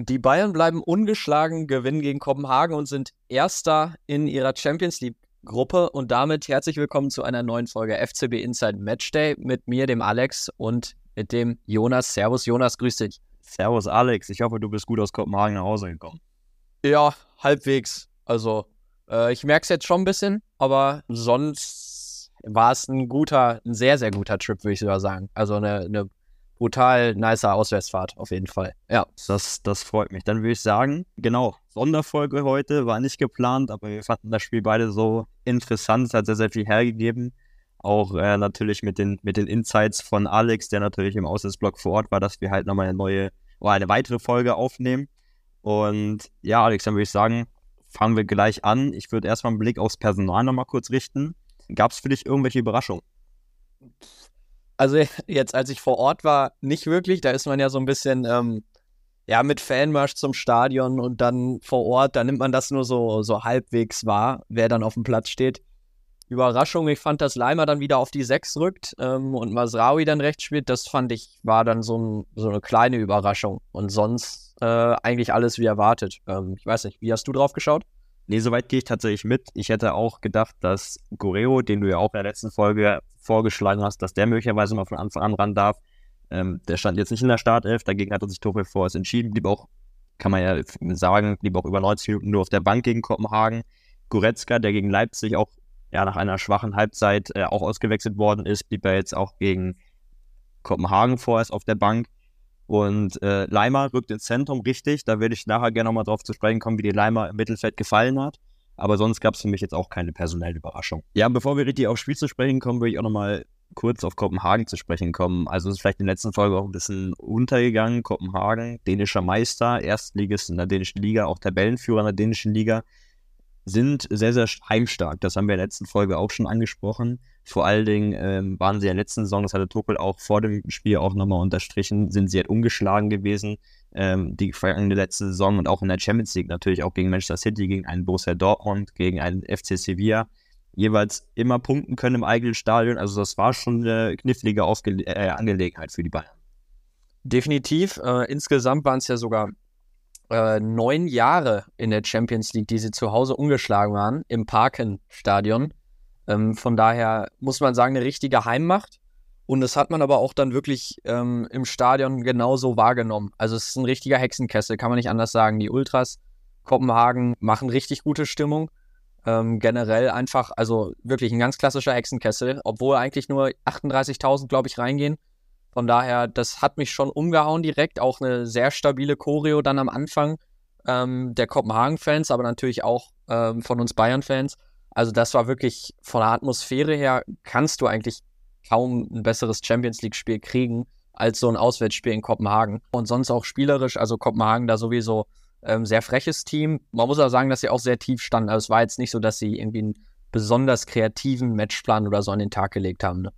Die Bayern bleiben ungeschlagen, gewinnen gegen Kopenhagen und sind Erster in ihrer Champions League-Gruppe. Und damit herzlich willkommen zu einer neuen Folge FCB Inside Matchday mit mir, dem Alex und mit dem Jonas. Servus, Jonas, grüß dich. Servus, Alex. Ich hoffe, du bist gut aus Kopenhagen nach Hause gekommen. Ja, halbwegs. Also, äh, ich merke es jetzt schon ein bisschen, aber sonst war es ein guter, ein sehr, sehr guter Trip, würde ich sogar sagen. Also eine, eine brutal nicer Auswärtsfahrt, auf jeden Fall. Ja. Das, das freut mich. Dann würde ich sagen, genau, Sonderfolge heute war nicht geplant, aber wir fanden das Spiel beide so interessant. Es hat sehr, sehr viel hergegeben. Auch äh, natürlich mit den, mit den Insights von Alex, der natürlich im Auswärtsblock vor Ort war, dass wir halt nochmal eine neue oder eine weitere Folge aufnehmen. Und ja, Alex, dann würde ich sagen, fangen wir gleich an. Ich würde erstmal einen Blick aufs Personal nochmal kurz richten. Gab es für dich irgendwelche Überraschungen? Also jetzt, als ich vor Ort war, nicht wirklich. Da ist man ja so ein bisschen, ähm, ja, mit Fanmarsch zum Stadion und dann vor Ort, da nimmt man das nur so, so halbwegs wahr, wer dann auf dem Platz steht. Überraschung, ich fand, dass Leimer dann wieder auf die 6 rückt ähm, und Masraui dann rechts spielt, das fand ich, war dann so, ein, so eine kleine Überraschung. Und sonst äh, eigentlich alles wie erwartet. Ähm, ich weiß nicht, wie hast du drauf geschaut? Nee, soweit gehe ich tatsächlich mit. Ich hätte auch gedacht, dass Goreo, den du ja auch in der letzten Folge vorgeschlagen hast, dass der möglicherweise mal von Anfang an ran darf. Ähm, der stand jetzt nicht in der Startelf, dagegen hat er sich Tuchel vorerst entschieden, blieb auch, kann man ja sagen, blieb auch über 90 Minuten nur auf der Bank gegen Kopenhagen. Goretzka, der gegen Leipzig auch ja, nach einer schwachen Halbzeit äh, auch ausgewechselt worden ist, blieb er jetzt auch gegen Kopenhagen vorerst auf der Bank. Und äh, Leimer rückt ins Zentrum, richtig. Da werde ich nachher gerne nochmal drauf zu sprechen kommen, wie die Leimer im Mittelfeld gefallen hat. Aber sonst gab es für mich jetzt auch keine personelle Überraschung. Ja, bevor wir richtig aufs Spiel zu sprechen kommen, würde ich auch nochmal kurz auf Kopenhagen zu sprechen kommen. Also ist vielleicht in der letzten Folge auch ein bisschen untergegangen. Kopenhagen, dänischer Meister, Erstligist in der dänischen Liga, auch Tabellenführer in der dänischen Liga sind sehr, sehr heimstark. Das haben wir in der letzten Folge auch schon angesprochen. Vor allen Dingen ähm, waren sie in der letzten Saison, das hatte Tuchel auch vor dem Spiel auch nochmal unterstrichen, sind sie halt ungeschlagen gewesen, ähm, die vergangene letzte Saison und auch in der Champions League natürlich auch gegen Manchester City, gegen einen Borussia Dortmund, gegen einen FC Sevilla, jeweils immer punkten können im eigenen Stadion. Also das war schon eine knifflige Aufge äh, Angelegenheit für die Bayern. Definitiv. Äh, insgesamt waren es ja sogar äh, neun Jahre in der Champions League, die sie zu Hause ungeschlagen waren, im Parken-Stadion. Ähm, von daher muss man sagen, eine richtige Heimmacht. Und das hat man aber auch dann wirklich ähm, im Stadion genauso wahrgenommen. Also es ist ein richtiger Hexenkessel, kann man nicht anders sagen. Die Ultras Kopenhagen machen richtig gute Stimmung. Ähm, generell einfach, also wirklich ein ganz klassischer Hexenkessel, obwohl eigentlich nur 38.000, glaube ich, reingehen. Von daher, das hat mich schon umgehauen direkt. Auch eine sehr stabile Choreo dann am Anfang ähm, der Kopenhagen-Fans, aber natürlich auch ähm, von uns Bayern-Fans. Also das war wirklich von der Atmosphäre her, kannst du eigentlich kaum ein besseres Champions League-Spiel kriegen als so ein Auswärtsspiel in Kopenhagen. Und sonst auch spielerisch, also Kopenhagen da sowieso ähm, sehr freches Team. Man muss auch sagen, dass sie auch sehr tief standen. Also es war jetzt nicht so, dass sie irgendwie einen besonders kreativen Matchplan oder so an den Tag gelegt haben. Ne?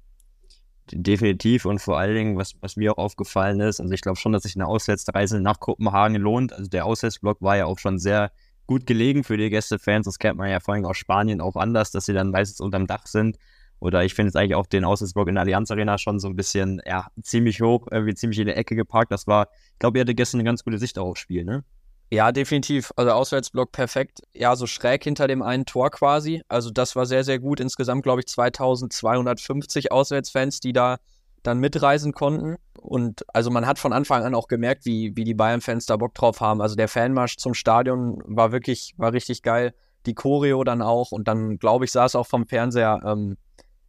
Definitiv und vor allen Dingen, was, was mir auch aufgefallen ist, also ich glaube schon, dass sich eine Auswärtsreise nach Kopenhagen lohnt. Also der Auswärtsblock war ja auch schon sehr gut gelegen für die Gästefans. Das kennt man ja vor allem aus Spanien auch anders, dass sie dann meistens unterm Dach sind. Oder ich finde jetzt eigentlich auch den Auswärtsblock in der Allianz Arena schon so ein bisschen, ja, ziemlich hoch, irgendwie ziemlich in der Ecke geparkt. Das war, ich glaube, ihr hatte gestern eine ganz gute Sicht auch aufs Spiel, ne? Ja, definitiv. Also Auswärtsblock perfekt. Ja, so schräg hinter dem einen Tor quasi. Also das war sehr, sehr gut. Insgesamt, glaube ich, 2250 Auswärtsfans, die da dann mitreisen konnten. Und also man hat von Anfang an auch gemerkt, wie, wie die Bayern-Fans da Bock drauf haben. Also der Fanmarsch zum Stadion war wirklich, war richtig geil. Die Choreo dann auch. Und dann, glaube ich, saß auch vom Fernseher, ähm,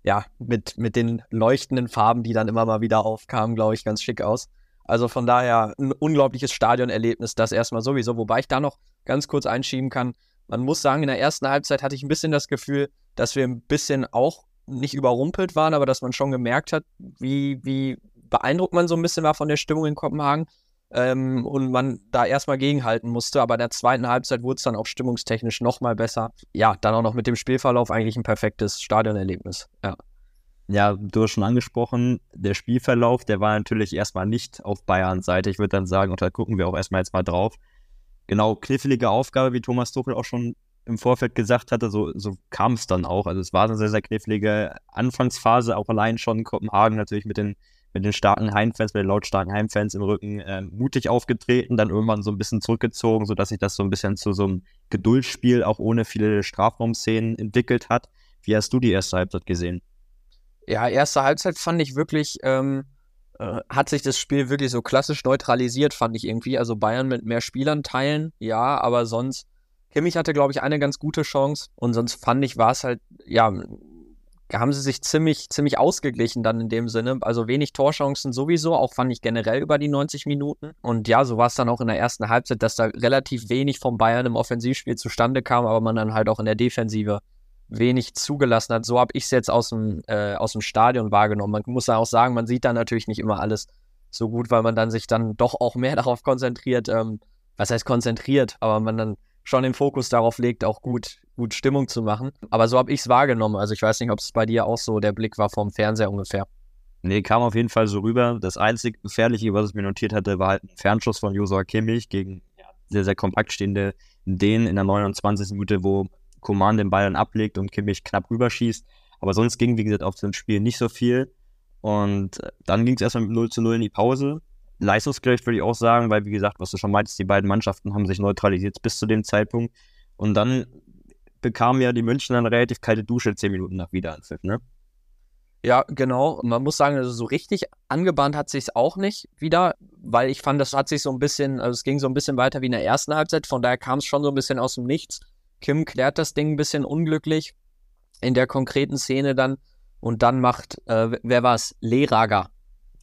ja, mit, mit den leuchtenden Farben, die dann immer mal wieder aufkamen, glaube ich, ganz schick aus. Also von daher ein unglaubliches Stadionerlebnis, das erstmal sowieso. Wobei ich da noch ganz kurz einschieben kann. Man muss sagen, in der ersten Halbzeit hatte ich ein bisschen das Gefühl, dass wir ein bisschen auch nicht überrumpelt waren, aber dass man schon gemerkt hat, wie, wie beeindruckt man so ein bisschen war von der Stimmung in Kopenhagen ähm, und man da erstmal gegenhalten musste. Aber in der zweiten Halbzeit wurde es dann auch stimmungstechnisch nochmal besser. Ja, dann auch noch mit dem Spielverlauf eigentlich ein perfektes Stadionerlebnis. Ja ja, du hast schon angesprochen, der Spielverlauf, der war natürlich erstmal nicht auf Bayerns Seite. Ich würde dann sagen, und da gucken wir auch erstmal jetzt mal drauf. Genau, knifflige Aufgabe, wie Thomas Tuchel auch schon im Vorfeld gesagt hatte, so, so kam es dann auch. Also es war eine sehr, sehr knifflige Anfangsphase, auch allein schon Kopenhagen natürlich mit den mit den starken Heimfans, mit den lautstarken Heimfans im Rücken äh, mutig aufgetreten, dann irgendwann so ein bisschen zurückgezogen, sodass sich das so ein bisschen zu so einem Geduldsspiel auch ohne viele Strafraumszenen entwickelt hat. Wie hast du die erste Halbzeit gesehen? Ja, erste Halbzeit fand ich wirklich, ähm, äh, hat sich das Spiel wirklich so klassisch neutralisiert, fand ich irgendwie. Also Bayern mit mehr Spielern teilen, ja, aber sonst, Kimmich hatte, glaube ich, eine ganz gute Chance und sonst fand ich, war es halt, ja, haben sie sich ziemlich, ziemlich ausgeglichen dann in dem Sinne. Also wenig Torchancen sowieso, auch fand ich generell über die 90 Minuten. Und ja, so war es dann auch in der ersten Halbzeit, dass da relativ wenig vom Bayern im Offensivspiel zustande kam, aber man dann halt auch in der Defensive wenig zugelassen hat. So habe ich es jetzt aus dem, äh, aus dem Stadion wahrgenommen. Man muss auch sagen, man sieht da natürlich nicht immer alles so gut, weil man dann sich dann doch auch mehr darauf konzentriert, ähm, was heißt konzentriert, aber man dann schon den Fokus darauf legt, auch gut, gut Stimmung zu machen. Aber so habe ich es wahrgenommen. Also ich weiß nicht, ob es bei dir auch so der Blick war vom Fernseher ungefähr. Nee, kam auf jeden Fall so rüber. Das einzig Gefährliche, was ich mir notiert hatte, war halt ein Fernschuss von Josua Kimmich gegen sehr, sehr kompakt stehende den in der 29. Minute, wo Coman den Ball dann ablegt und Kimmich knapp rüberschießt. Aber sonst ging, wie gesagt, auf dem Spiel nicht so viel. Und äh, dann ging es erstmal mit 0 zu 0 in die Pause. Leistungsgerecht würde ich auch sagen, weil, wie gesagt, was du schon meintest, die beiden Mannschaften haben sich neutralisiert bis zu dem Zeitpunkt. Und dann bekamen ja die München eine relativ kalte Dusche zehn Minuten nach Wiederanpfiff, ne? Ja, genau. Man muss sagen, also so richtig angebahnt hat sich auch nicht wieder, weil ich fand, das hat sich so ein bisschen, also es ging so ein bisschen weiter wie in der ersten Halbzeit, von daher kam es schon so ein bisschen aus dem Nichts. Kim klärt das Ding ein bisschen unglücklich in der konkreten Szene dann und dann macht, äh, wer war es? Lehrager.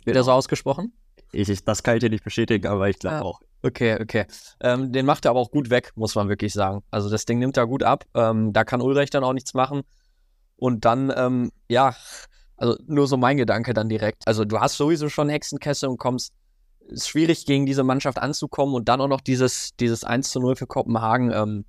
Wird genau. er so ausgesprochen? Ich, ich, das kann ich dir nicht bestätigen, aber ich glaube ah, auch. Okay, okay. Ähm, den macht er aber auch gut weg, muss man wirklich sagen. Also das Ding nimmt er gut ab. Ähm, da kann Ulreich dann auch nichts machen. Und dann, ähm, ja, also nur so mein Gedanke dann direkt. Also du hast sowieso schon Hexenkessel und kommst, ist schwierig gegen diese Mannschaft anzukommen und dann auch noch dieses, dieses 1 zu 0 für Kopenhagen. Ähm,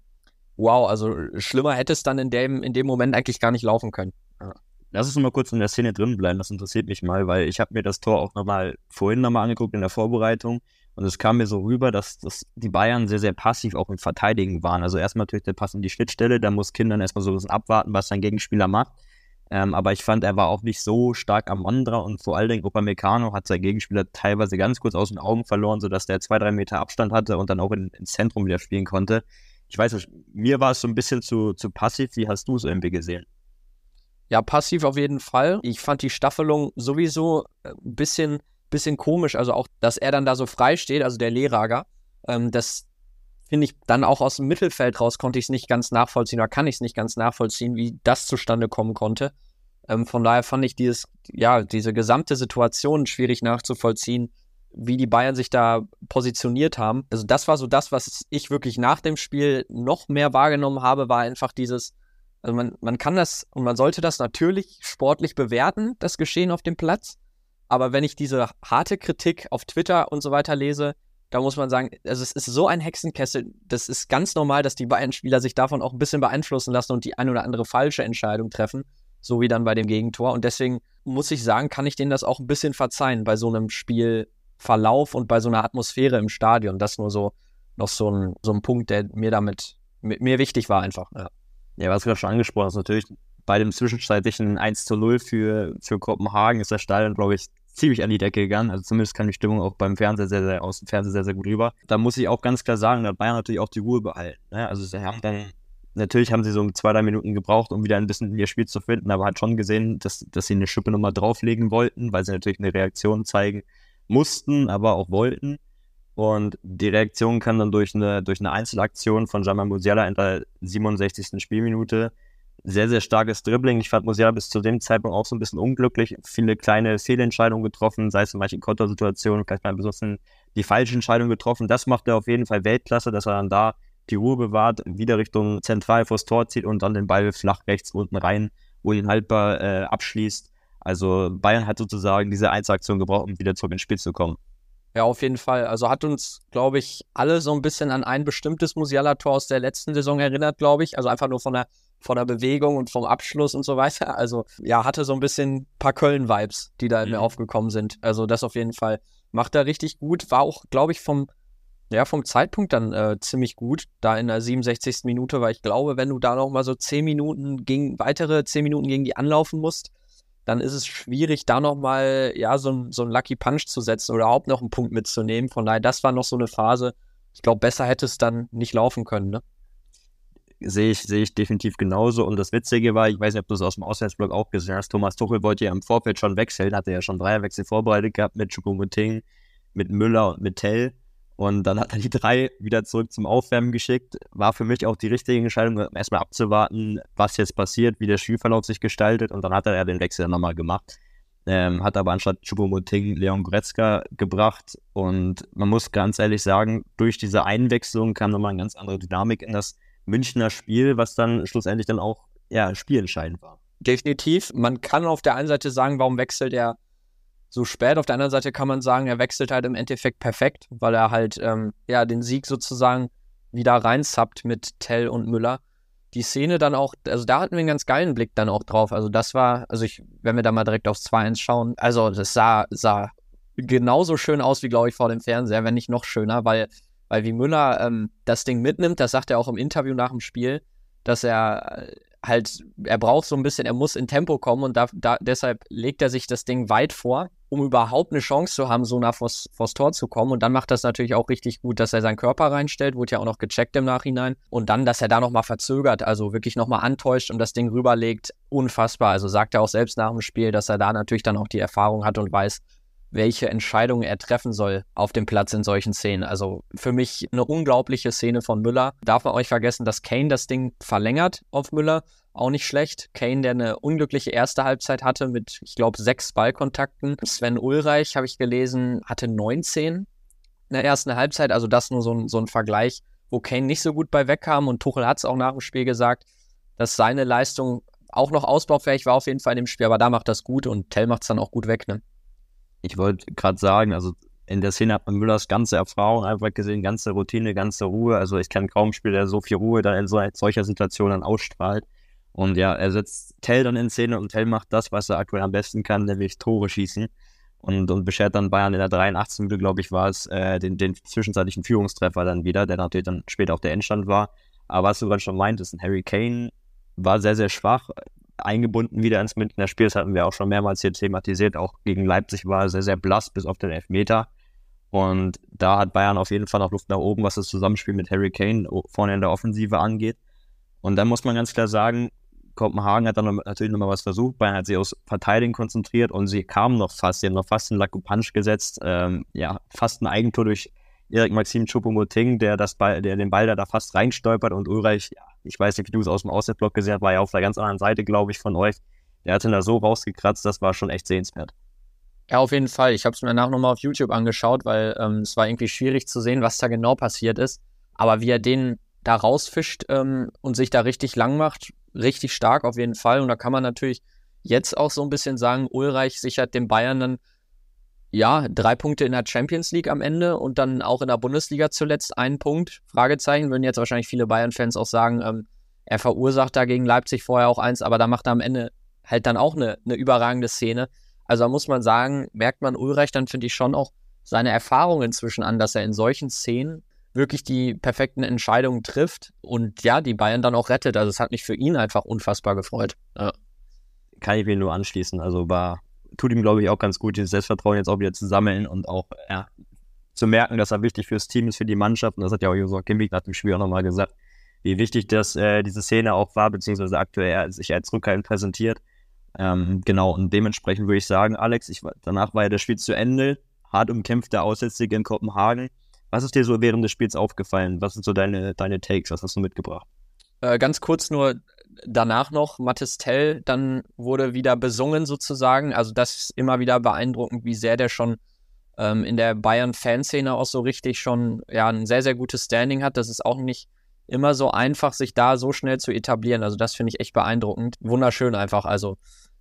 wow, also schlimmer hätte es dann in dem, in dem Moment eigentlich gar nicht laufen können. Ja. Lass uns mal kurz in der Szene drin bleiben, das interessiert mich mal, weil ich habe mir das Tor auch nochmal vorhin nochmal angeguckt in der Vorbereitung und es kam mir so rüber, dass, dass die Bayern sehr, sehr passiv auch im Verteidigen waren. Also erstmal natürlich der Pass in die Schnittstelle, da muss Kindern erstmal so ein bisschen abwarten, was sein Gegenspieler macht. Ähm, aber ich fand, er war auch nicht so stark am Mann dran und vor allen Dingen Upamecano hat sein Gegenspieler teilweise ganz kurz aus den Augen verloren, sodass der zwei, drei Meter Abstand hatte und dann auch in, ins Zentrum wieder spielen konnte ich weiß nicht, mir war es so ein bisschen zu, zu passiv. Wie hast du es irgendwie gesehen? Ja, passiv auf jeden Fall. Ich fand die Staffelung sowieso ein äh, bisschen, bisschen komisch. Also auch, dass er dann da so frei steht, also der Lehrager. Ähm, das finde ich dann auch aus dem Mittelfeld raus, konnte ich es nicht ganz nachvollziehen oder kann ich es nicht ganz nachvollziehen, wie das zustande kommen konnte. Ähm, von daher fand ich dieses, ja, diese gesamte Situation schwierig nachzuvollziehen wie die Bayern sich da positioniert haben. Also das war so das, was ich wirklich nach dem Spiel noch mehr wahrgenommen habe, war einfach dieses, also man, man kann das und man sollte das natürlich sportlich bewerten, das Geschehen auf dem Platz. Aber wenn ich diese harte Kritik auf Twitter und so weiter lese, da muss man sagen, also es ist so ein Hexenkessel. Das ist ganz normal, dass die Bayern-Spieler sich davon auch ein bisschen beeinflussen lassen und die eine oder andere falsche Entscheidung treffen. So wie dann bei dem Gegentor. Und deswegen muss ich sagen, kann ich denen das auch ein bisschen verzeihen bei so einem Spiel Verlauf und bei so einer Atmosphäre im Stadion. Das nur so noch so ein, so ein Punkt, der mir damit mit, mir wichtig war einfach. Ja, ja was du gerade schon angesprochen hast, natürlich bei dem zwischenzeitlichen 1 zu 0 für, für Kopenhagen ist der Stadion, glaube ich, ziemlich an die Decke gegangen. Also zumindest kam die Stimmung auch beim Fernseher sehr, sehr aus dem Fernseher sehr, sehr gut rüber. Da muss ich auch ganz klar sagen, da hat Bayern natürlich auch die Ruhe behalten. Ne? Also sie haben dann, natürlich haben sie so zwei, drei Minuten gebraucht, um wieder ein bisschen ihr Spiel zu finden, aber hat schon gesehen, dass, dass sie eine Schippe nochmal drauflegen wollten, weil sie natürlich eine Reaktion zeigen, mussten, aber auch wollten. Und die Reaktion kann dann durch eine, durch eine Einzelaktion von Jamal Musiala in der 67. Spielminute sehr, sehr starkes Dribbling. Ich fand Musiala bis zu dem Zeitpunkt auch so ein bisschen unglücklich. Viele kleine Fehlentscheidungen getroffen, sei es in manchen Kontersituationen, vielleicht mal besonders die falsche Entscheidung getroffen. Das macht er auf jeden Fall Weltklasse, dass er dann da die Ruhe bewahrt, wieder Richtung zentral vors Tor zieht und dann den Ball flach rechts unten rein, wo ihn haltbar äh, abschließt. Also Bayern hat sozusagen diese Einzelaktion gebraucht, um wieder zurück ins Spiel zu kommen. Ja, auf jeden Fall. Also hat uns, glaube ich, alle so ein bisschen an ein bestimmtes Musiala-Tor aus der letzten Saison erinnert, glaube ich. Also einfach nur von der, von der Bewegung und vom Abschluss und so weiter. Also ja, hatte so ein bisschen ein paar Köln-Vibes, die da in mhm. mir aufgekommen sind. Also das auf jeden Fall macht er richtig gut. War auch, glaube ich, vom, ja, vom Zeitpunkt dann äh, ziemlich gut. Da in der 67. Minute, weil ich glaube, wenn du da noch mal so 10 Minuten gegen, weitere 10 Minuten gegen die anlaufen musst, dann ist es schwierig, da nochmal, ja, so, so einen Lucky Punch zu setzen oder überhaupt noch einen Punkt mitzunehmen. Von daher, das war noch so eine Phase. Ich glaube, besser hätte es dann nicht laufen können, ne? Sehe ich, sehe ich definitiv genauso. Und das Witzige war, ich weiß nicht, ob du es aus dem Auswärtsblock auch gesehen hast, Thomas Tuchel wollte ja im Vorfeld schon wechseln, hatte ja schon Dreierwechsel vorbereitet gehabt mit Choupo-Moting, mit Müller und mit Tell. Und dann hat er die drei wieder zurück zum Aufwärmen geschickt. War für mich auch die richtige Entscheidung, erstmal abzuwarten, was jetzt passiert, wie der Spielverlauf sich gestaltet. Und dann hat er ja den Wechsel nochmal gemacht. Ähm, hat aber anstatt Choupo-Moting Leon Goretzka gebracht. Und man muss ganz ehrlich sagen, durch diese Einwechslung kam nochmal eine ganz andere Dynamik in das Münchner Spiel, was dann schlussendlich dann auch ja, spielentscheidend war. Definitiv. Man kann auf der einen Seite sagen, warum wechselt er so spät. Auf der anderen Seite kann man sagen, er wechselt halt im Endeffekt perfekt, weil er halt ähm, ja den Sieg sozusagen wieder reinsappt mit Tell und Müller. Die Szene dann auch, also da hatten wir einen ganz geilen Blick dann auch drauf. Also das war, also ich, wenn wir da mal direkt aufs 2-1 schauen, also das sah, sah genauso schön aus wie, glaube ich, vor dem Fernseher, wenn nicht noch schöner, weil, weil wie Müller ähm, das Ding mitnimmt, das sagt er auch im Interview nach dem Spiel, dass er äh, halt, er braucht so ein bisschen, er muss in Tempo kommen und da, da, deshalb legt er sich das Ding weit vor, um überhaupt eine Chance zu haben, so nah vors, vors Tor zu kommen. Und dann macht das natürlich auch richtig gut, dass er seinen Körper reinstellt, wurde ja auch noch gecheckt im Nachhinein. Und dann, dass er da nochmal verzögert, also wirklich nochmal antäuscht und das Ding rüberlegt, unfassbar. Also sagt er auch selbst nach dem Spiel, dass er da natürlich dann auch die Erfahrung hat und weiß, welche Entscheidungen er treffen soll auf dem Platz in solchen Szenen. Also für mich eine unglaubliche Szene von Müller. Darf man euch vergessen, dass Kane das Ding verlängert auf Müller. Auch nicht schlecht. Kane, der eine unglückliche erste Halbzeit hatte mit, ich glaube, sechs Ballkontakten. Sven Ulreich, habe ich gelesen, hatte 19 in der ersten Halbzeit. Also das nur so ein, so ein Vergleich, wo Kane nicht so gut bei wegkam. Und Tuchel hat es auch nach dem Spiel gesagt, dass seine Leistung auch noch ausbaufähig war auf jeden Fall in dem Spiel. Aber da macht das gut und Tell macht es dann auch gut weg. Ne? Ich wollte gerade sagen, also in der Szene hat man Müllers ganze Erfahrung einfach gesehen, ganze Routine, ganze Ruhe. Also ich kenne kaum Spieler, der so viel Ruhe dann in so, solcher Situation dann ausstrahlt. Und ja, er setzt Tell dann in Szene und Tell macht das, was er aktuell am besten kann, nämlich Tore schießen. Und, und beschert dann Bayern in der 83. Minute, glaube ich, war es, äh, den, den zwischenzeitlichen Führungstreffer dann wieder, der natürlich dann später auch der Endstand war. Aber was du gerade schon meintest, ein Harry Kane war sehr, sehr schwach, eingebunden wieder ins Münchner Spiel. Das hatten wir auch schon mehrmals hier thematisiert. Auch gegen Leipzig war er sehr, sehr blass bis auf den Elfmeter. Und da hat Bayern auf jeden Fall noch Luft nach oben, was das Zusammenspiel mit Harry Kane vorne in der Offensive angeht. Und dann muss man ganz klar sagen, Kopenhagen hat dann natürlich nochmal was versucht. Bayern hat sich aufs Verteidigen konzentriert und sie kamen noch fast. Sie haben noch fast einen Lack Punch gesetzt. Ähm, ja, fast ein Eigentor durch Erik Maxim Choupo-Moting, der, das Ball, der den Ball da, da fast reinstolpert und Ulreich, ja, ich weiß nicht, wie du es aus dem Auswärtsblock gesehen hast, war ja auf der ganz anderen Seite, glaube ich, von euch. Der hat ihn da so rausgekratzt, das war schon echt sehenswert. Ja, auf jeden Fall. Ich habe es mir danach nochmal auf YouTube angeschaut, weil ähm, es war irgendwie schwierig zu sehen, was da genau passiert ist. Aber wie er den da rausfischt ähm, und sich da richtig lang macht, richtig stark auf jeden Fall. Und da kann man natürlich jetzt auch so ein bisschen sagen, Ulreich sichert dem Bayern dann ja, drei Punkte in der Champions League am Ende und dann auch in der Bundesliga zuletzt einen Punkt. Fragezeichen, würden jetzt wahrscheinlich viele Bayern-Fans auch sagen, ähm, er verursacht da gegen Leipzig vorher auch eins, aber da macht er am Ende halt dann auch eine, eine überragende Szene. Also da muss man sagen, merkt man Ulreich dann, finde ich, schon auch seine Erfahrung inzwischen an, dass er in solchen Szenen wirklich die perfekten Entscheidungen trifft und ja, die Bayern dann auch rettet. Also es hat mich für ihn einfach unfassbar gefreut. Ja. Kann ich mir nur anschließen. Also war tut ihm, glaube ich, auch ganz gut, dieses Selbstvertrauen jetzt auch wieder zu sammeln und auch ja, zu merken, dass er wichtig fürs Team ist, für die Mannschaft. Und das hat ja auch Josua Kimmich nach dem Spiel auch nochmal gesagt, wie wichtig das, äh, diese Szene auch war, beziehungsweise aktuell er sich als Rückhalt präsentiert. Ähm, genau, und dementsprechend würde ich sagen, Alex, ich, danach war ja das Spiel zu Ende, hart umkämpfter Aussätzige in Kopenhagen. Was ist dir so während des Spiels aufgefallen? Was sind so deine, deine Takes? Was hast du mitgebracht? Äh, ganz kurz nur, danach noch Mathis Tell, dann wurde wieder besungen sozusagen. Also das ist immer wieder beeindruckend, wie sehr der schon ähm, in der Bayern-Fanszene auch so richtig schon ja, ein sehr, sehr gutes Standing hat. Das ist auch nicht immer so einfach, sich da so schnell zu etablieren. Also das finde ich echt beeindruckend. Wunderschön einfach. Also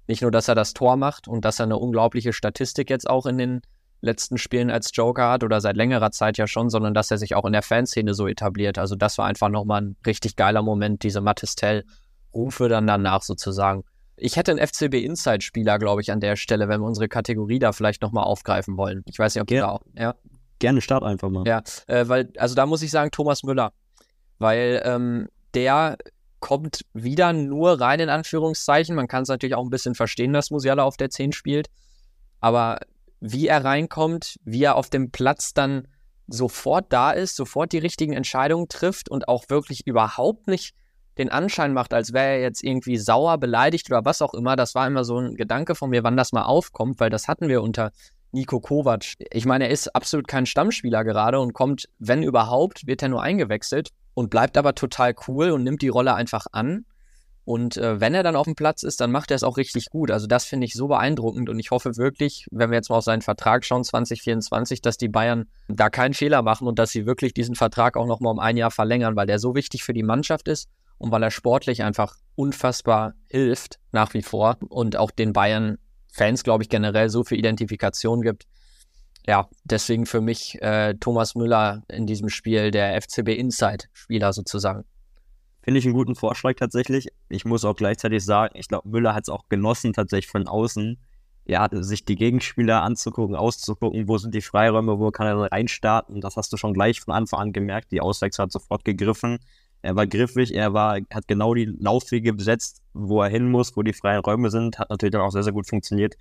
nicht nur, dass er das Tor macht und dass er eine unglaubliche Statistik jetzt auch in den letzten Spielen als Joker hat oder seit längerer Zeit ja schon, sondern dass er sich auch in der Fanszene so etabliert. Also das war einfach nochmal ein richtig geiler Moment, diese Mathis Tell rufe dann danach sozusagen. Ich hätte einen FCB Inside-Spieler, glaube ich, an der Stelle, wenn wir unsere Kategorie da vielleicht nochmal aufgreifen wollen. Ich weiß nicht, ob Ger da auch. Ja. Gerne start einfach mal. Ja, äh, weil, also da muss ich sagen, Thomas Müller. Weil ähm, der kommt wieder nur rein in Anführungszeichen. Man kann es natürlich auch ein bisschen verstehen, dass Musiala auf der 10 spielt. Aber wie er reinkommt, wie er auf dem Platz dann sofort da ist, sofort die richtigen Entscheidungen trifft und auch wirklich überhaupt nicht den Anschein macht, als wäre er jetzt irgendwie sauer, beleidigt oder was auch immer. Das war immer so ein Gedanke von mir, wann das mal aufkommt, weil das hatten wir unter Nico Kovac. Ich meine, er ist absolut kein Stammspieler gerade und kommt, wenn überhaupt, wird er nur eingewechselt und bleibt aber total cool und nimmt die Rolle einfach an. Und äh, wenn er dann auf dem Platz ist, dann macht er es auch richtig gut. Also das finde ich so beeindruckend und ich hoffe wirklich, wenn wir jetzt mal auf seinen Vertrag schauen, 2024, dass die Bayern da keinen Fehler machen und dass sie wirklich diesen Vertrag auch nochmal um ein Jahr verlängern, weil der so wichtig für die Mannschaft ist und weil er sportlich einfach unfassbar hilft nach wie vor und auch den Bayern-Fans, glaube ich, generell so viel Identifikation gibt. Ja, deswegen für mich äh, Thomas Müller in diesem Spiel der FCB Inside-Spieler sozusagen. Finde ich einen guten Vorschlag tatsächlich. Ich muss auch gleichzeitig sagen, ich glaube, Müller hat es auch genossen, tatsächlich von außen, ja, sich die Gegenspieler anzugucken, auszugucken, wo sind die Freiräume, wo kann er reinstarten. Das hast du schon gleich von Anfang an gemerkt. Die Auswechslung hat sofort gegriffen. Er war griffig, er war, hat genau die Laufwege besetzt, wo er hin muss, wo die freien Räume sind. Hat natürlich dann auch sehr, sehr gut funktioniert,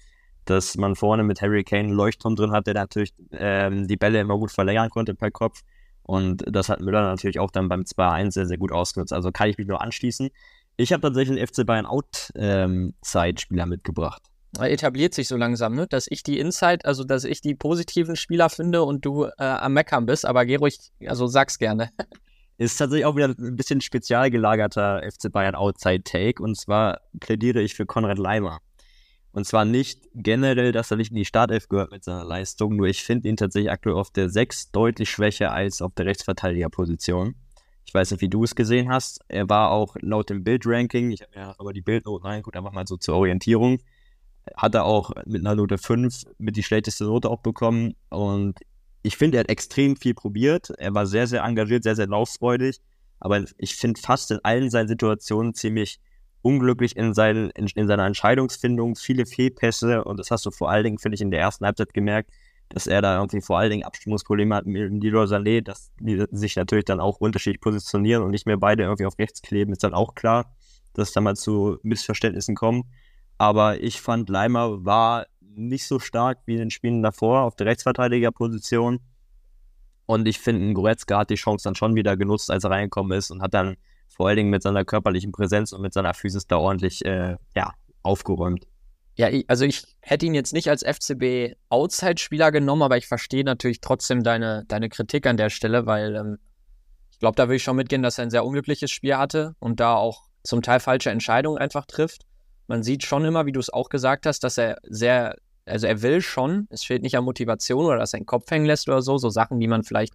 dass man vorne mit Harry Kane einen Leuchtturm drin hat, der natürlich ähm, die Bälle immer gut verlängern konnte per Kopf. Und das hat Müller natürlich auch dann beim 2-1 sehr, sehr gut ausgenutzt. Also kann ich mich nur anschließen. Ich habe tatsächlich einen FC Bayern Outside-Spieler ähm, mitgebracht. Er etabliert sich so langsam, ne? dass ich die Inside, also dass ich die positiven Spieler finde und du äh, am Meckern bist, aber geh ruhig, also sag's gerne. Ist tatsächlich auch wieder ein bisschen spezial gelagerter FC Bayern Outside-Take und zwar plädiere ich für Konrad Leimer. Und zwar nicht generell, dass er nicht in die Startelf gehört mit seiner Leistung, nur ich finde ihn tatsächlich aktuell auf der 6 deutlich schwächer als auf der Rechtsverteidigerposition. Ich weiß nicht, wie du es gesehen hast. Er war auch laut dem Bildranking, ich habe mir aber die Bildnoten reingeguckt, einfach mal so zur Orientierung, hat er auch mit einer Note 5 mit die schlechteste Note auch bekommen. Und ich finde, er hat extrem viel probiert. Er war sehr, sehr engagiert, sehr, sehr lauffreudig. Aber ich finde fast in allen seinen Situationen ziemlich unglücklich in, seinen, in, in, seiner Entscheidungsfindung, viele Fehlpässe und das hast du vor allen Dingen, finde ich, in der ersten Halbzeit gemerkt, dass er da irgendwie vor allen Dingen Abstimmungsprobleme hat mit Leroy Sané, dass die sich natürlich dann auch unterschiedlich positionieren und nicht mehr beide irgendwie auf rechts kleben, ist dann auch klar, dass da mal zu Missverständnissen kommt. Aber ich fand, Leimer war nicht so stark wie in den Spielen davor auf der Rechtsverteidigerposition. Und ich finde, Goretzka hat die Chance dann schon wieder genutzt, als er reingekommen ist und hat dann vor allen Dingen mit seiner körperlichen Präsenz und mit seiner Physis da ordentlich äh, ja, aufgeräumt. Ja, also ich hätte ihn jetzt nicht als FCB Outside-Spieler genommen, aber ich verstehe natürlich trotzdem deine, deine Kritik an der Stelle, weil ähm, ich glaube, da würde ich schon mitgehen, dass er ein sehr unglückliches Spiel hatte und da auch zum Teil falsche Entscheidungen einfach trifft. Man sieht schon immer, wie du es auch gesagt hast, dass er sehr, also er will schon, es fehlt nicht an Motivation oder dass er den Kopf hängen lässt oder so, so Sachen, die man vielleicht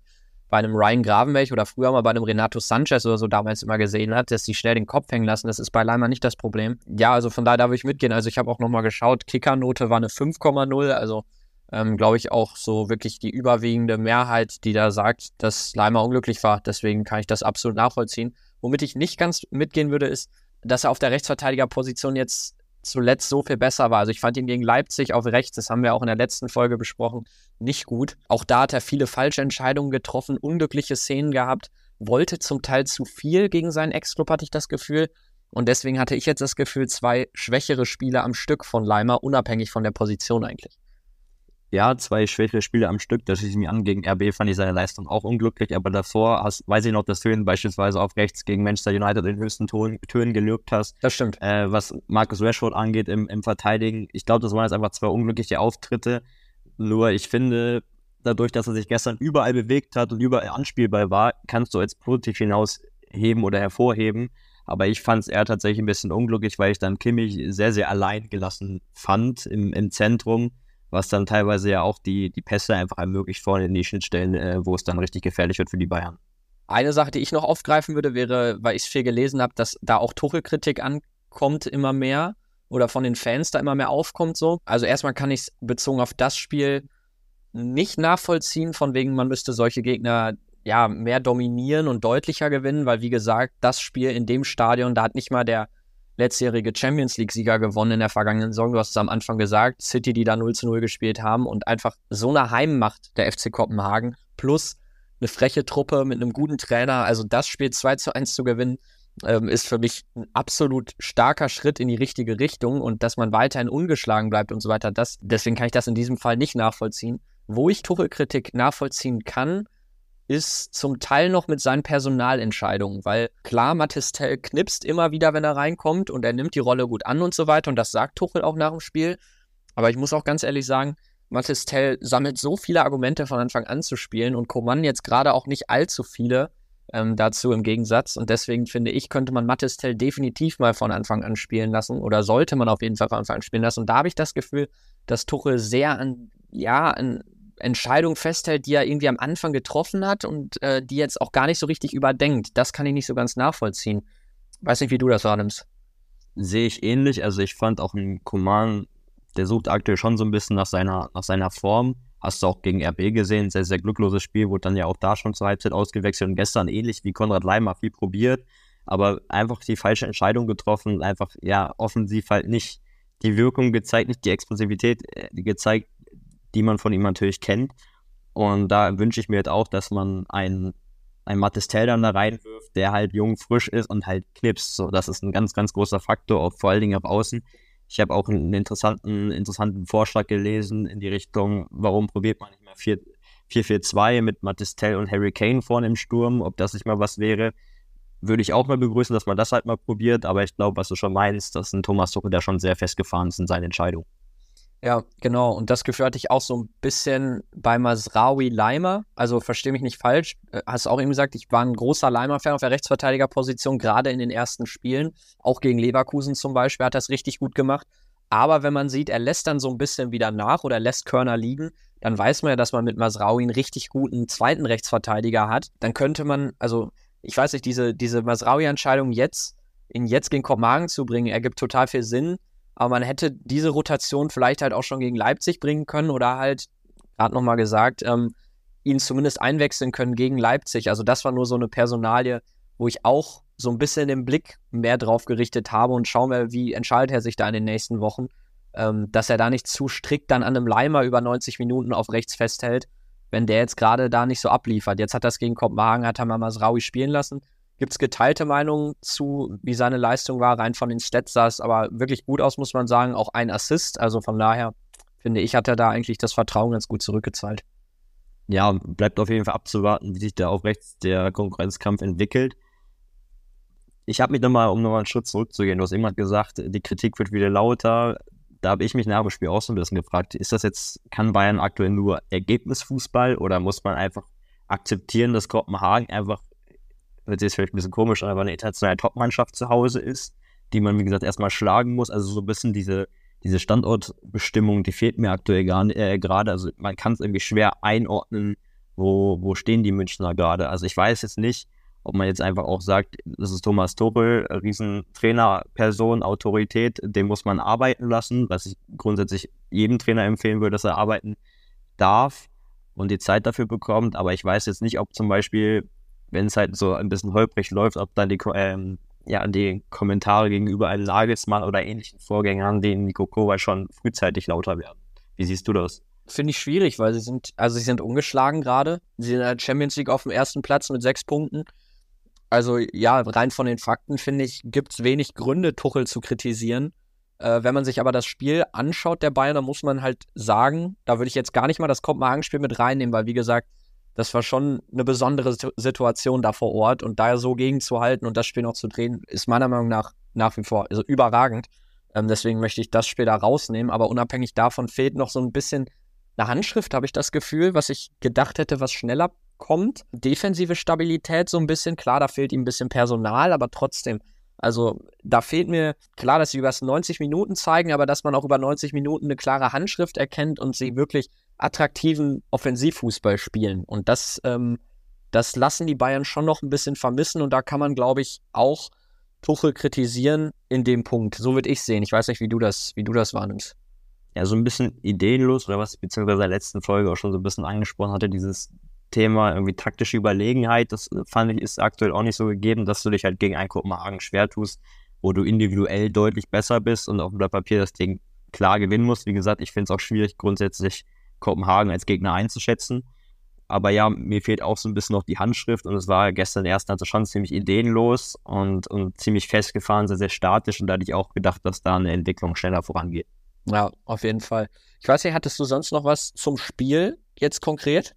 bei einem Ryan Gravenberg oder früher mal bei einem Renato Sanchez oder so damals immer gesehen hat, dass die schnell den Kopf hängen lassen. Das ist bei Leimer nicht das Problem. Ja, also von daher darf ich mitgehen. Also ich habe auch nochmal geschaut, Kickernote war eine 5,0, also ähm, glaube ich auch so wirklich die überwiegende Mehrheit, die da sagt, dass Leimer unglücklich war. Deswegen kann ich das absolut nachvollziehen. Womit ich nicht ganz mitgehen würde, ist, dass er auf der Rechtsverteidigerposition jetzt zuletzt so viel besser war. Also ich fand ihn gegen Leipzig auf rechts, das haben wir auch in der letzten Folge besprochen, nicht gut. Auch da hat er viele falsche Entscheidungen getroffen, unglückliche Szenen gehabt, wollte zum Teil zu viel gegen seinen Ex-Club, hatte ich das Gefühl. Und deswegen hatte ich jetzt das Gefühl, zwei schwächere Spiele am Stück von Leimer, unabhängig von der Position eigentlich ja, zwei schwächere Spiele am Stück, das schließe ich mir an. Gegen RB fand ich seine Leistung auch unglücklich, aber davor hast, weiß ich noch, dass du ihn beispielsweise auf rechts gegen Manchester United in den höchsten Ton, Tönen gelübt hast. Das stimmt. Äh, was Marcus Rashford angeht im, im Verteidigen, ich glaube, das waren jetzt einfach zwei unglückliche Auftritte. Nur ich finde, dadurch, dass er sich gestern überall bewegt hat und überall anspielbar war, kannst du als positiv hinausheben oder hervorheben. Aber ich fand es eher tatsächlich ein bisschen unglücklich, weil ich dann Kimmich sehr, sehr allein gelassen fand im, im Zentrum was dann teilweise ja auch die, die Pässe einfach ermöglicht vorne in die Schnittstellen, äh, wo es dann richtig gefährlich wird für die Bayern. Eine Sache, die ich noch aufgreifen würde, wäre, weil ich viel gelesen habe, dass da auch Tuchel-Kritik ankommt immer mehr oder von den Fans da immer mehr aufkommt so. Also erstmal kann ich es bezogen auf das Spiel nicht nachvollziehen, von wegen man müsste solche Gegner ja mehr dominieren und deutlicher gewinnen, weil wie gesagt, das Spiel in dem Stadion, da hat nicht mal der letztjährige Champions League-Sieger gewonnen in der vergangenen Saison. Du hast es am Anfang gesagt, City, die da 0 zu 0 gespielt haben und einfach so eine Heimmacht der FC Kopenhagen plus eine freche Truppe mit einem guten Trainer, also das Spiel 2 zu 1 zu gewinnen, ähm, ist für mich ein absolut starker Schritt in die richtige Richtung und dass man weiterhin ungeschlagen bleibt und so weiter. Das, deswegen kann ich das in diesem Fall nicht nachvollziehen. Wo ich Tuchel-Kritik nachvollziehen kann, ist zum Teil noch mit seinen Personalentscheidungen, weil klar, Mathis Tell knipst immer wieder, wenn er reinkommt und er nimmt die Rolle gut an und so weiter und das sagt Tuchel auch nach dem Spiel. Aber ich muss auch ganz ehrlich sagen, Mathis Tell sammelt so viele Argumente von Anfang an zu spielen und Coman jetzt gerade auch nicht allzu viele ähm, dazu im Gegensatz. Und deswegen finde ich, könnte man Mathis Tell definitiv mal von Anfang an spielen lassen oder sollte man auf jeden Fall von Anfang an spielen lassen. Und da habe ich das Gefühl, dass Tuchel sehr an, ja, an Entscheidungen festhält, die er irgendwie am Anfang getroffen hat und äh, die jetzt auch gar nicht so richtig überdenkt. Das kann ich nicht so ganz nachvollziehen. Weiß nicht, wie du das wahrnimmst. Sehe ich ähnlich. Also ich fand auch ein Command, der sucht aktuell schon so ein bisschen nach seiner, nach seiner Form. Hast du auch gegen RB gesehen, sehr, sehr glückloses Spiel, wurde dann ja auch da schon zur Halbzeit ausgewechselt und gestern ähnlich wie Konrad Leimer viel probiert, aber einfach die falsche Entscheidung getroffen, einfach ja offensiv halt nicht die Wirkung gezeigt, nicht die Explosivität äh, gezeigt, die man von ihm natürlich kennt. Und da wünsche ich mir jetzt auch, dass man einen, einen Mattistell dann da reinwirft, der halt jung, frisch ist und halt knipst. So, das ist ein ganz, ganz großer Faktor, auch vor allen Dingen auf Außen. Ich habe auch einen interessanten, interessanten Vorschlag gelesen in die Richtung, warum probiert man nicht mehr 4-4-2 mit Mattistell und Harry Kane vorne im Sturm, ob das nicht mal was wäre. Würde ich auch mal begrüßen, dass man das halt mal probiert, aber ich glaube, was du schon meinst, dass ein Thomas Tuchel, der schon sehr festgefahren ist in seinen Entscheidungen. Ja, genau. Und das Gefühl hatte ich auch so ein bisschen bei Masraoui Leimer. Also verstehe mich nicht falsch. Äh, hast auch eben gesagt, ich war ein großer Leimer-Fan auf der Rechtsverteidigerposition, gerade in den ersten Spielen. Auch gegen Leverkusen zum Beispiel hat es richtig gut gemacht. Aber wenn man sieht, er lässt dann so ein bisschen wieder nach oder lässt Körner liegen, dann weiß man ja, dass man mit Masraoui einen richtig guten zweiten Rechtsverteidiger hat. Dann könnte man, also ich weiß nicht, diese, diese Masraoui-Entscheidung jetzt, ihn jetzt gegen Kopenhagen zu bringen, ergibt total viel Sinn aber man hätte diese Rotation vielleicht halt auch schon gegen Leipzig bringen können oder halt, gerade nochmal gesagt, ähm, ihn zumindest einwechseln können gegen Leipzig. Also das war nur so eine Personalie, wo ich auch so ein bisschen den Blick mehr drauf gerichtet habe und schauen wir, wie entscheidet er sich da in den nächsten Wochen, ähm, dass er da nicht zu strikt dann an einem Leimer über 90 Minuten auf rechts festhält, wenn der jetzt gerade da nicht so abliefert. Jetzt hat das gegen Kopenhagen, hat er mal Masraui spielen lassen gibt es geteilte Meinungen zu, wie seine Leistung war. Rein von den Stats sah es aber wirklich gut aus, muss man sagen. Auch ein Assist. Also von daher finde ich, hat er da eigentlich das Vertrauen ganz gut zurückgezahlt. Ja, bleibt auf jeden Fall abzuwarten, wie sich da auch rechts der Konkurrenzkampf entwickelt. Ich habe mich nochmal, um nochmal einen Schritt zurückzugehen, du hast immer gesagt, die Kritik wird wieder lauter. Da habe ich mich nach dem Spiel auch so ein bisschen gefragt, ist das jetzt, kann Bayern aktuell nur Ergebnisfußball oder muss man einfach akzeptieren, dass Kopenhagen einfach hört sich vielleicht ein bisschen komisch an, aber eine internationale Topmannschaft zu Hause ist, die man, wie gesagt, erstmal schlagen muss. Also so ein bisschen diese, diese Standortbestimmung, die fehlt mir aktuell gar äh, gerade. Also man kann es irgendwie schwer einordnen, wo, wo stehen die Münchner gerade. Also ich weiß jetzt nicht, ob man jetzt einfach auch sagt, das ist Thomas Tuchel, Riesentrainerperson, Autorität, den muss man arbeiten lassen, was ich grundsätzlich jedem Trainer empfehlen würde, dass er arbeiten darf und die Zeit dafür bekommt. Aber ich weiß jetzt nicht, ob zum Beispiel wenn es halt so ein bisschen holprig läuft, ob dann die, ähm, ja, die Kommentare gegenüber einem Nagelsmann oder ähnlichen Vorgängern, denen Nico Kovac schon frühzeitig lauter werden. Wie siehst du das? Finde ich schwierig, weil sie sind, also sie sind ungeschlagen gerade. Sie sind in der Champions League auf dem ersten Platz mit sechs Punkten. Also ja, rein von den Fakten finde ich, gibt es wenig Gründe, Tuchel zu kritisieren. Äh, wenn man sich aber das Spiel anschaut, der Bayern, dann muss man halt sagen, da würde ich jetzt gar nicht mal das Kopenhagen-Spiel mit reinnehmen, weil wie gesagt, das war schon eine besondere Situation da vor Ort und da so gegenzuhalten und das Spiel noch zu drehen, ist meiner Meinung nach nach wie vor also überragend. Ähm, deswegen möchte ich das Spiel da rausnehmen, aber unabhängig davon fehlt noch so ein bisschen eine Handschrift, habe ich das Gefühl, was ich gedacht hätte, was schneller kommt. Defensive Stabilität so ein bisschen, klar, da fehlt ihm ein bisschen Personal, aber trotzdem. Also da fehlt mir, klar, dass sie über 90 Minuten zeigen, aber dass man auch über 90 Minuten eine klare Handschrift erkennt und sie wirklich attraktiven Offensivfußball spielen. Und das, ähm, das lassen die Bayern schon noch ein bisschen vermissen. Und da kann man, glaube ich, auch Tuchel kritisieren in dem Punkt. So würde ich sehen. Ich weiß nicht, wie du das, wie du das wahrnimmst. Ja, so ein bisschen ideenlos, oder was ich beziehungsweise in der letzten Folge auch schon so ein bisschen angesprochen hatte, dieses Thema irgendwie taktische Überlegenheit, das äh, fand ich ist aktuell auch nicht so gegeben, dass du dich halt gegen einen Kopenhagen schwer tust, wo du individuell deutlich besser bist und auf dem Blatt Papier das Ding klar gewinnen musst. Wie gesagt, ich finde es auch schwierig, grundsätzlich Kopenhagen als Gegner einzuschätzen. Aber ja, mir fehlt auch so ein bisschen noch die Handschrift und es war gestern erst also schon ziemlich ideenlos und, und ziemlich festgefahren, sehr, sehr statisch und da hatte ich auch gedacht, dass da eine Entwicklung schneller vorangeht. Ja, auf jeden Fall. Ich weiß nicht, hattest du sonst noch was zum Spiel jetzt konkret?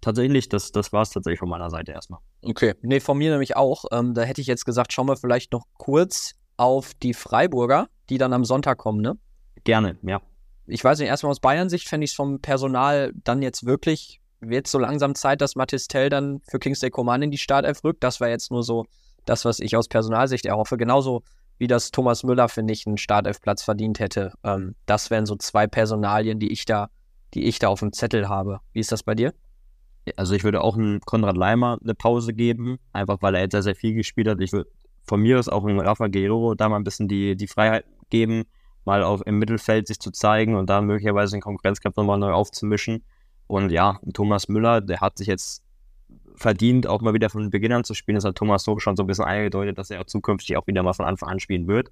Tatsächlich, das, das war es tatsächlich von meiner Seite erstmal. Okay, nee, von mir nämlich auch. Ähm, da hätte ich jetzt gesagt, schauen wir vielleicht noch kurz auf die Freiburger, die dann am Sonntag kommen, ne? Gerne, ja. Ich weiß nicht, erstmal aus Bayern-Sicht fände ich es vom Personal dann jetzt wirklich, wird so langsam Zeit, dass Mathis Tell dann für Kingsley Coman in die Startelf rückt. Das war jetzt nur so das, was ich aus Personalsicht erhoffe. Genauso wie das Thomas Müller, finde ich, einen Startelfplatz verdient hätte. Ähm, das wären so zwei Personalien, die ich da, die ich da auf dem Zettel habe. Wie ist das bei dir? Also ich würde auch einem Konrad Leimer eine Pause geben, einfach weil er jetzt sehr, sehr viel gespielt hat. Ich würde von mir aus auch einem Rafa Guerrero da mal ein bisschen die, die Freiheit geben, mal auf, im Mittelfeld sich zu zeigen und da möglicherweise den Konkurrenzkampf nochmal neu aufzumischen. Und ja, Thomas Müller, der hat sich jetzt verdient, auch mal wieder von Beginn an zu spielen. Das hat Thomas so schon so ein bisschen eingedeutet, dass er auch zukünftig auch wieder mal von Anfang an spielen wird.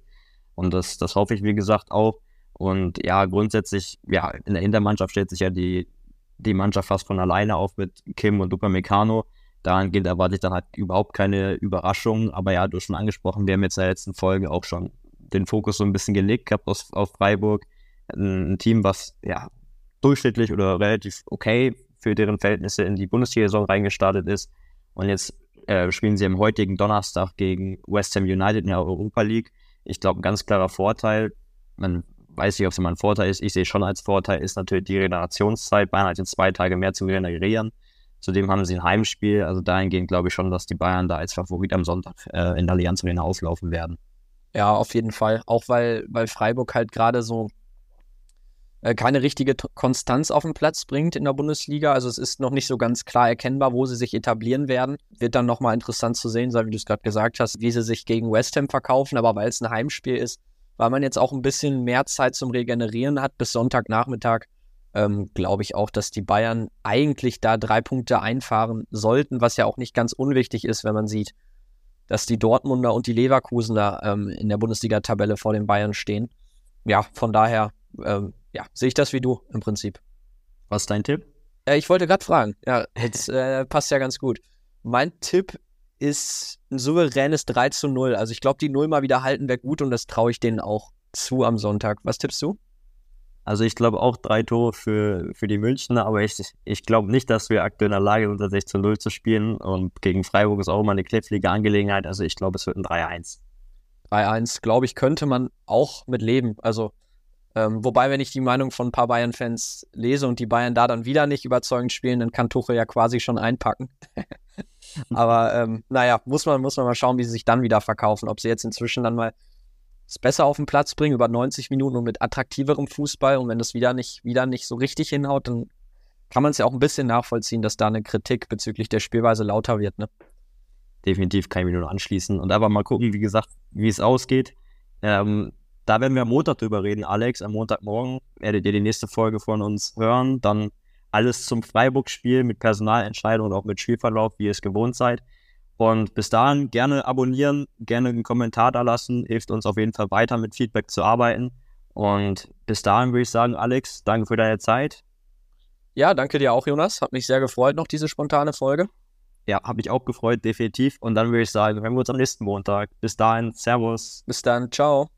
Und das, das hoffe ich, wie gesagt, auch. Und ja, grundsätzlich, ja, in der Hintermannschaft stellt sich ja die, die Mannschaft fast von alleine auf mit Kim und Upamecano. Dahingehend erwarte ich dann halt überhaupt keine Überraschung. Aber ja, du hast schon angesprochen, wir haben jetzt in der letzten Folge auch schon den Fokus so ein bisschen gelegt gehabt auf, auf Freiburg. Ein, Team, was ja durchschnittlich oder relativ okay für deren Verhältnisse in die Bundesliga-Saison reingestartet ist. Und jetzt äh, spielen sie am heutigen Donnerstag gegen West Ham United in der Europa League. Ich glaube, ein ganz klarer Vorteil. Man weiß nicht, ob es immer ein Vorteil ist. Ich sehe schon als Vorteil ist natürlich die Regenerationszeit. Bayern hat jetzt zwei Tage mehr zu regenerieren. Zudem haben sie ein Heimspiel. Also dahingehend glaube ich schon, dass die Bayern da als Favorit am Sonntag äh, in der Allianz Arena auflaufen werden. Ja, auf jeden Fall. Auch weil, weil Freiburg halt gerade so äh, keine richtige Konstanz auf den Platz bringt in der Bundesliga. Also es ist noch nicht so ganz klar erkennbar, wo sie sich etablieren werden. Wird dann nochmal interessant zu sehen sein, wie du es gerade gesagt hast, wie sie sich gegen West Ham verkaufen. Aber weil es ein Heimspiel ist, weil man jetzt auch ein bisschen mehr Zeit zum Regenerieren hat bis Sonntagnachmittag, ähm, glaube ich auch, dass die Bayern eigentlich da drei Punkte einfahren sollten, was ja auch nicht ganz unwichtig ist, wenn man sieht, dass die Dortmunder und die Leverkusener ähm, in der Bundesliga-Tabelle vor den Bayern stehen. Ja, von daher ähm, ja, sehe ich das wie du im Prinzip. Was ist dein Tipp? Äh, ich wollte gerade fragen. Ja, jetzt äh, passt ja ganz gut. Mein Tipp ist ein souveränes 3 zu 0. Also ich glaube, die Null mal wieder halten wäre gut und das traue ich denen auch zu am Sonntag. Was tippst du? Also ich glaube auch drei Tore für, für die Münchner, aber ich, ich glaube nicht, dass wir aktuell in der Lage sind, unter 6 zu 0 zu spielen. Und gegen Freiburg ist auch immer eine knifflige Angelegenheit. Also ich glaube, es wird ein 3-1. 3-1, glaube ich, könnte man auch mit leben. Also ähm, wobei, wenn ich die Meinung von ein paar Bayern-Fans lese und die Bayern da dann wieder nicht überzeugend spielen, dann kann Tuchel ja quasi schon einpacken. Aber ähm, naja, muss man, muss man mal schauen, wie sie sich dann wieder verkaufen. Ob sie jetzt inzwischen dann mal es besser auf den Platz bringen, über 90 Minuten und mit attraktiverem Fußball. Und wenn das wieder nicht, wieder nicht so richtig hinhaut, dann kann man es ja auch ein bisschen nachvollziehen, dass da eine Kritik bezüglich der Spielweise lauter wird. Ne? Definitiv kann ich mich nur anschließen. Und einfach mal gucken, wie gesagt, wie es ausgeht. Ähm, da werden wir am Montag drüber reden, Alex. Am Montagmorgen werdet ihr die nächste Folge von uns hören. Dann alles zum Freiburg-Spiel mit Personalentscheidung und auch mit Spielverlauf, wie ihr es gewohnt seid. Und bis dahin gerne abonnieren, gerne einen Kommentar da lassen. Hilft uns auf jeden Fall weiter mit Feedback zu arbeiten. Und bis dahin würde ich sagen, Alex, danke für deine Zeit. Ja, danke dir auch, Jonas. Hat mich sehr gefreut, noch diese spontane Folge. Ja, habe ich auch gefreut, definitiv. Und dann würde ich sagen, hören wir uns am nächsten Montag. Bis dahin, Servus. Bis dann, ciao.